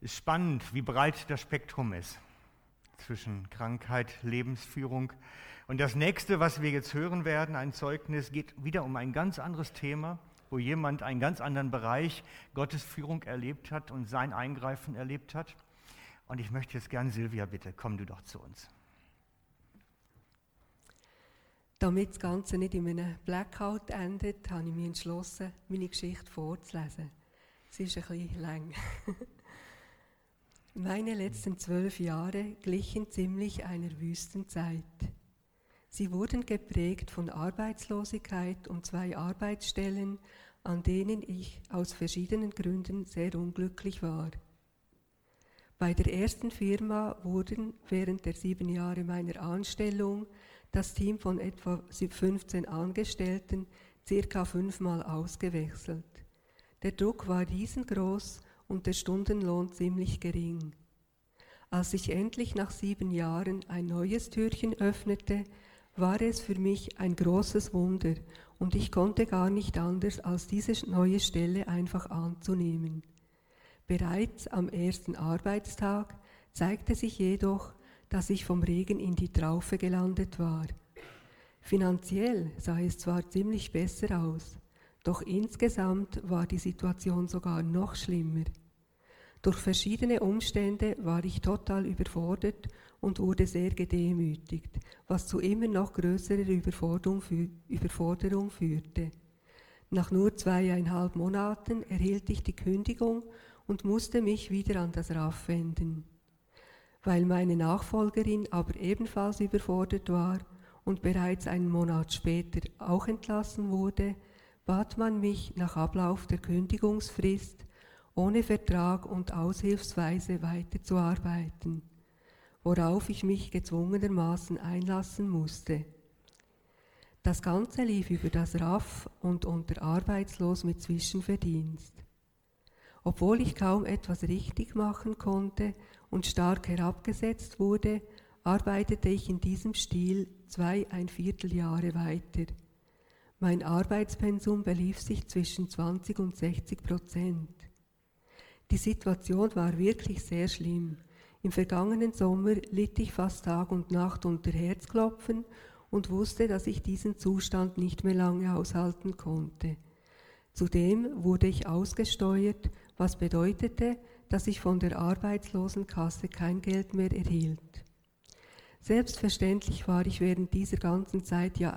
ist spannend, wie breit das Spektrum ist zwischen Krankheit, Lebensführung. Und das nächste, was wir jetzt hören werden, ein Zeugnis, geht wieder um ein ganz anderes Thema, wo jemand einen ganz anderen Bereich Gottes Führung erlebt hat und sein Eingreifen erlebt hat. Und ich möchte jetzt gerne, Silvia, bitte, komm du doch zu uns. Damit das Ganze nicht in einem Blackout endet, habe ich mich entschlossen, meine Geschichte vorzulesen. Sie ist ein bisschen lang. Meine letzten zwölf Jahre glichen ziemlich einer Wüstenzeit. Sie wurden geprägt von Arbeitslosigkeit und zwei Arbeitsstellen, an denen ich aus verschiedenen Gründen sehr unglücklich war. Bei der ersten Firma wurden während der sieben Jahre meiner Anstellung das Team von etwa 15 Angestellten circa fünfmal ausgewechselt. Der Druck war riesengroß und der Stundenlohn ziemlich gering. Als ich endlich nach sieben Jahren ein neues Türchen öffnete, war es für mich ein großes Wunder und ich konnte gar nicht anders, als diese neue Stelle einfach anzunehmen. Bereits am ersten Arbeitstag zeigte sich jedoch, dass ich vom Regen in die Traufe gelandet war. Finanziell sah es zwar ziemlich besser aus, doch insgesamt war die Situation sogar noch schlimmer. Durch verschiedene Umstände war ich total überfordert und wurde sehr gedemütigt, was zu immer noch größerer Überforderung, Überforderung führte. Nach nur zweieinhalb Monaten erhielt ich die Kündigung und musste mich wieder an das RAF wenden. Weil meine Nachfolgerin aber ebenfalls überfordert war und bereits einen Monat später auch entlassen wurde, bat man mich nach Ablauf der Kündigungsfrist ohne Vertrag und aushilfsweise weiterzuarbeiten, worauf ich mich gezwungenermaßen einlassen musste. Das Ganze lief über das RAF und unter Arbeitslos mit Zwischenverdienst. Obwohl ich kaum etwas richtig machen konnte und stark herabgesetzt wurde, arbeitete ich in diesem Stil zwei ein Vierteljahre weiter. Mein Arbeitspensum belief sich zwischen 20 und 60 Prozent. Die Situation war wirklich sehr schlimm. Im vergangenen Sommer litt ich fast Tag und Nacht unter Herzklopfen und wusste, dass ich diesen Zustand nicht mehr lange aushalten konnte. Zudem wurde ich ausgesteuert, was bedeutete, dass ich von der Arbeitslosenkasse kein Geld mehr erhielt. Selbstverständlich war ich während dieser ganzen Zeit, ja,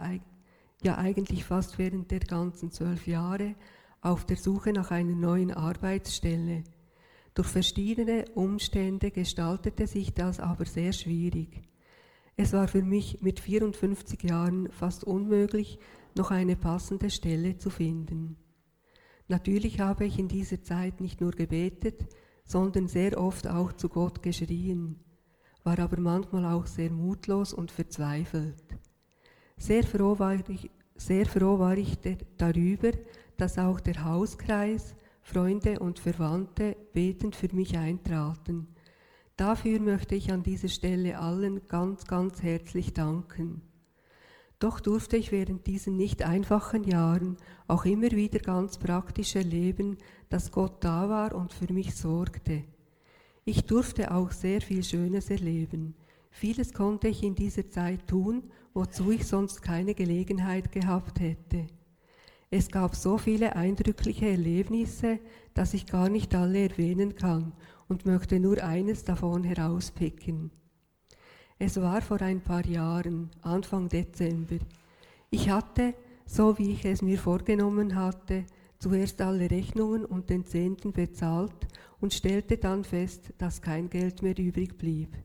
ja eigentlich fast während der ganzen zwölf Jahre, auf der Suche nach einer neuen Arbeitsstelle. Durch verschiedene Umstände gestaltete sich das aber sehr schwierig. Es war für mich mit 54 Jahren fast unmöglich, noch eine passende Stelle zu finden. Natürlich habe ich in dieser Zeit nicht nur gebetet, sondern sehr oft auch zu Gott geschrien, war aber manchmal auch sehr mutlos und verzweifelt. Sehr froh war ich, sehr froh war ich darüber, dass auch der Hauskreis, Freunde und Verwandte betend für mich eintraten. Dafür möchte ich an dieser Stelle allen ganz, ganz herzlich danken. Doch durfte ich während diesen nicht einfachen Jahren auch immer wieder ganz praktisch erleben, dass Gott da war und für mich sorgte. Ich durfte auch sehr viel Schönes erleben. Vieles konnte ich in dieser Zeit tun, wozu ich sonst keine Gelegenheit gehabt hätte. Es gab so viele eindrückliche Erlebnisse, dass ich gar nicht alle erwähnen kann und möchte nur eines davon herauspicken. Es war vor ein paar Jahren, Anfang Dezember. Ich hatte, so wie ich es mir vorgenommen hatte, zuerst alle Rechnungen und den Zehnten bezahlt und stellte dann fest, dass kein Geld mehr übrig blieb.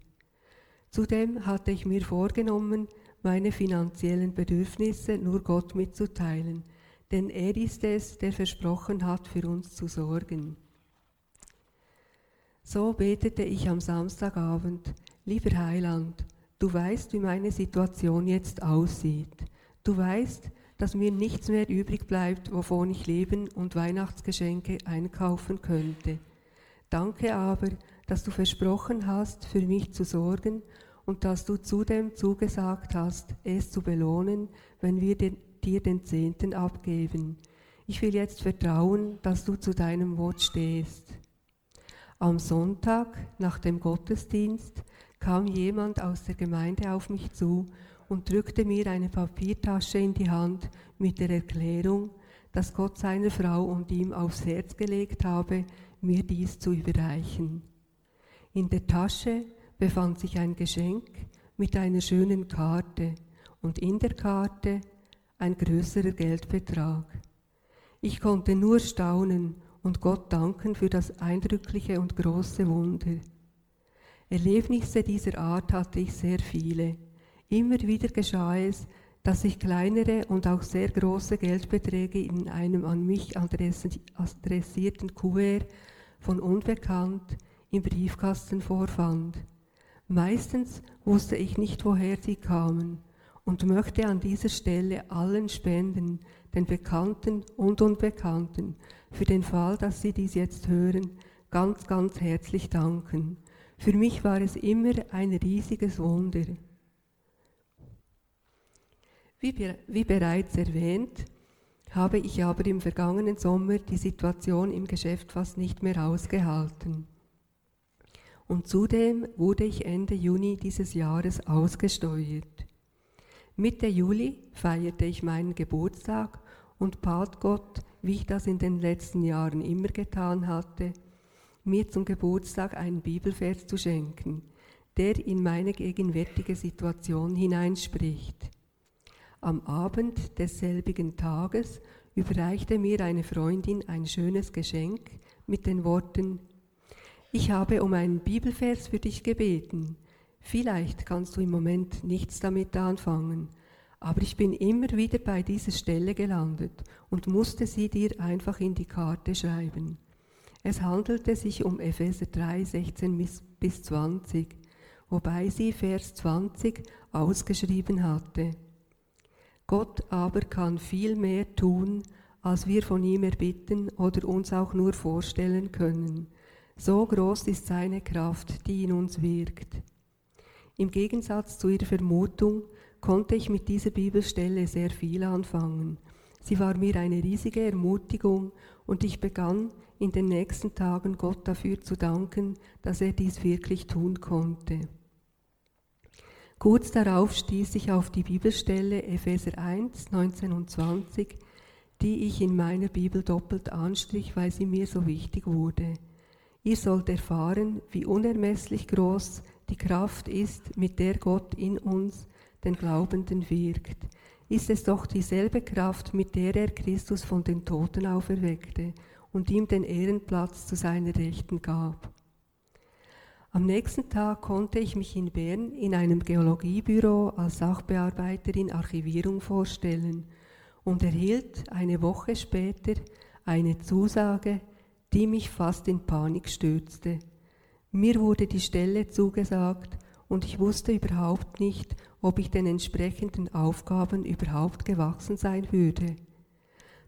Zudem hatte ich mir vorgenommen, meine finanziellen Bedürfnisse nur Gott mitzuteilen – denn er ist es, der versprochen hat, für uns zu sorgen. So betete ich am Samstagabend, lieber Heiland, du weißt, wie meine Situation jetzt aussieht. Du weißt, dass mir nichts mehr übrig bleibt, wovon ich leben und Weihnachtsgeschenke einkaufen könnte. Danke aber, dass du versprochen hast, für mich zu sorgen und dass du zudem zugesagt hast, es zu belohnen, wenn wir den dir den Zehnten abgeben. Ich will jetzt vertrauen, dass du zu deinem Wort stehst. Am Sonntag nach dem Gottesdienst kam jemand aus der Gemeinde auf mich zu und drückte mir eine Papiertasche in die Hand mit der Erklärung, dass Gott seiner Frau und ihm aufs Herz gelegt habe, mir dies zu überreichen. In der Tasche befand sich ein Geschenk mit einer schönen Karte und in der Karte ein größerer Geldbetrag. Ich konnte nur staunen und Gott danken für das eindrückliche und große Wunder. Erlebnisse dieser Art hatte ich sehr viele. Immer wieder geschah es, dass ich kleinere und auch sehr große Geldbeträge in einem an mich adressierten Kuvert von Unbekannt im Briefkasten vorfand. Meistens wusste ich nicht, woher sie kamen und möchte an dieser Stelle allen Spenden, den Bekannten und Unbekannten, für den Fall, dass Sie dies jetzt hören, ganz, ganz herzlich danken. Für mich war es immer ein riesiges Wunder. Wie, wie bereits erwähnt, habe ich aber im vergangenen Sommer die Situation im Geschäft fast nicht mehr ausgehalten. Und zudem wurde ich Ende Juni dieses Jahres ausgesteuert. Mitte Juli feierte ich meinen Geburtstag und bat Gott, wie ich das in den letzten Jahren immer getan hatte, mir zum Geburtstag einen Bibelvers zu schenken, der in meine gegenwärtige Situation hineinspricht. Am Abend desselbigen Tages überreichte mir eine Freundin ein schönes Geschenk mit den Worten, ich habe um einen Bibelvers für dich gebeten. Vielleicht kannst du im Moment nichts damit anfangen, aber ich bin immer wieder bei dieser Stelle gelandet und musste sie dir einfach in die Karte schreiben. Es handelte sich um Epheser 3, 16 bis 20, wobei sie Vers 20 ausgeschrieben hatte. Gott aber kann viel mehr tun, als wir von ihm erbitten oder uns auch nur vorstellen können. So groß ist seine Kraft, die in uns wirkt. Im Gegensatz zu ihrer Vermutung konnte ich mit dieser Bibelstelle sehr viel anfangen. Sie war mir eine riesige Ermutigung und ich begann in den nächsten Tagen Gott dafür zu danken, dass er dies wirklich tun konnte. Kurz darauf stieß ich auf die Bibelstelle Epheser 1, 19 und 20, die ich in meiner Bibel doppelt anstrich, weil sie mir so wichtig wurde. Ihr sollt erfahren, wie unermesslich groß die Kraft ist, mit der Gott in uns, den Glaubenden, wirkt. Ist es doch dieselbe Kraft, mit der er Christus von den Toten auferweckte und ihm den Ehrenplatz zu seiner Rechten gab. Am nächsten Tag konnte ich mich in Bern in einem Geologiebüro als Sachbearbeiterin Archivierung vorstellen und erhielt eine Woche später eine Zusage, die mich fast in Panik stürzte. Mir wurde die Stelle zugesagt und ich wusste überhaupt nicht, ob ich den entsprechenden Aufgaben überhaupt gewachsen sein würde.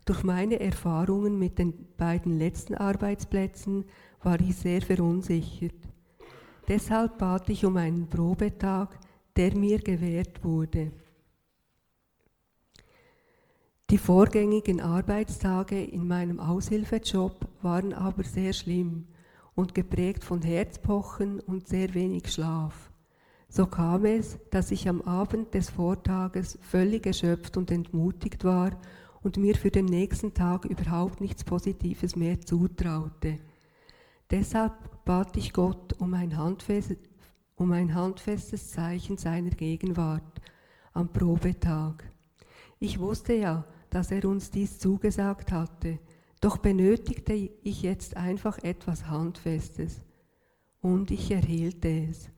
Durch meine Erfahrungen mit den beiden letzten Arbeitsplätzen war ich sehr verunsichert. Deshalb bat ich um einen Probetag, der mir gewährt wurde. Die vorgängigen Arbeitstage in meinem Aushilfejob waren aber sehr schlimm und geprägt von Herzpochen und sehr wenig Schlaf. So kam es, dass ich am Abend des Vortages völlig erschöpft und entmutigt war und mir für den nächsten Tag überhaupt nichts Positives mehr zutraute. Deshalb bat ich Gott um ein, handfest, um ein handfestes Zeichen seiner Gegenwart am Probetag. Ich wusste ja, dass er uns dies zugesagt hatte, doch benötigte ich jetzt einfach etwas Handfestes. Und ich erhielt es.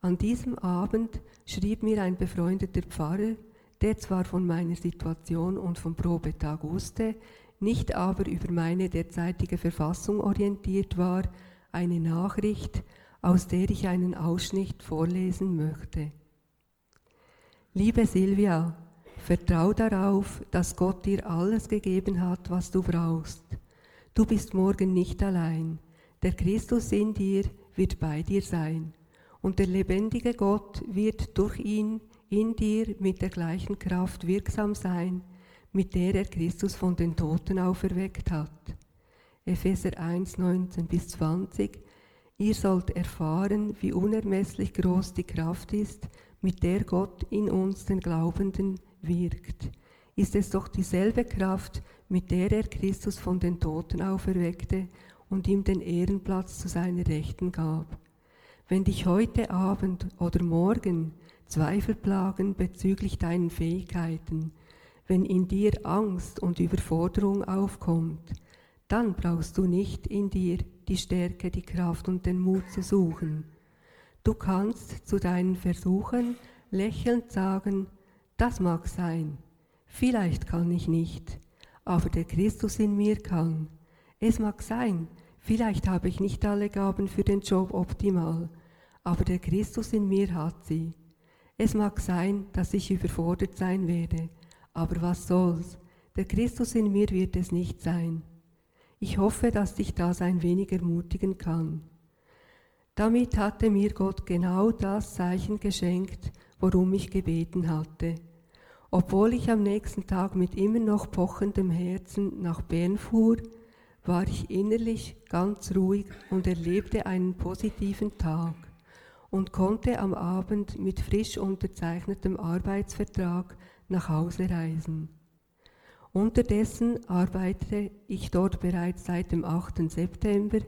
An diesem Abend schrieb mir ein befreundeter Pfarrer, der zwar von meiner Situation und vom Probetag wusste, nicht aber über meine derzeitige Verfassung orientiert war, eine Nachricht, aus der ich einen Ausschnitt vorlesen möchte. Liebe Silvia, vertrau darauf, dass Gott dir alles gegeben hat, was du brauchst. Du bist morgen nicht allein. Der Christus in dir wird bei dir sein. Und der lebendige Gott wird durch ihn in dir mit der gleichen Kraft wirksam sein, mit der er Christus von den Toten auferweckt hat. Epheser 1, 19 bis 20 Ihr sollt erfahren, wie unermesslich groß die Kraft ist, mit der Gott in uns, den Glaubenden, wirkt. Ist es doch dieselbe Kraft, mit der er Christus von den Toten auferweckte und ihm den Ehrenplatz zu seiner Rechten gab. Wenn dich heute Abend oder morgen Zweifel plagen bezüglich deinen Fähigkeiten, wenn in dir Angst und Überforderung aufkommt, dann brauchst du nicht in dir die Stärke, die Kraft und den Mut zu suchen. Du kannst zu deinen Versuchen lächelnd sagen, das mag sein, vielleicht kann ich nicht, aber der Christus in mir kann. Es mag sein, vielleicht habe ich nicht alle Gaben für den Job optimal, aber der Christus in mir hat sie. Es mag sein, dass ich überfordert sein werde, aber was soll's, der Christus in mir wird es nicht sein. Ich hoffe, dass dich das ein wenig ermutigen kann. Damit hatte mir Gott genau das Zeichen geschenkt, worum ich gebeten hatte. Obwohl ich am nächsten Tag mit immer noch pochendem Herzen nach Bern fuhr, war ich innerlich ganz ruhig und erlebte einen positiven Tag und konnte am Abend mit frisch unterzeichnetem Arbeitsvertrag nach Hause reisen. Unterdessen arbeite ich dort bereits seit dem 8. September,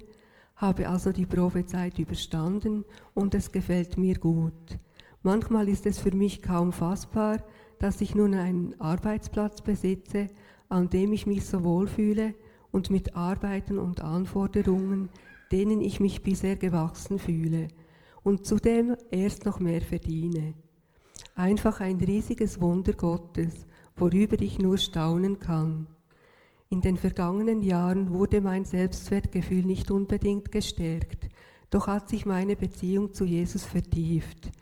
habe also die Probezeit überstanden und es gefällt mir gut. Manchmal ist es für mich kaum fassbar, dass ich nun einen Arbeitsplatz besitze, an dem ich mich so wohlfühle und mit Arbeiten und Anforderungen, denen ich mich bisher gewachsen fühle und zudem erst noch mehr verdiene. Einfach ein riesiges Wunder Gottes, worüber ich nur staunen kann. In den vergangenen Jahren wurde mein Selbstwertgefühl nicht unbedingt gestärkt, doch hat sich meine Beziehung zu Jesus vertieft.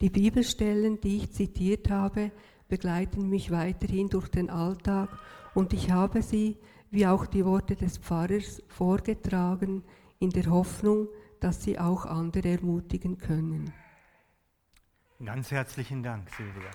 Die Bibelstellen, die ich zitiert habe, begleiten mich weiterhin durch den Alltag und ich habe sie, wie auch die Worte des Pfarrers, vorgetragen in der Hoffnung, dass sie auch andere ermutigen können. Ganz herzlichen Dank, Silvia.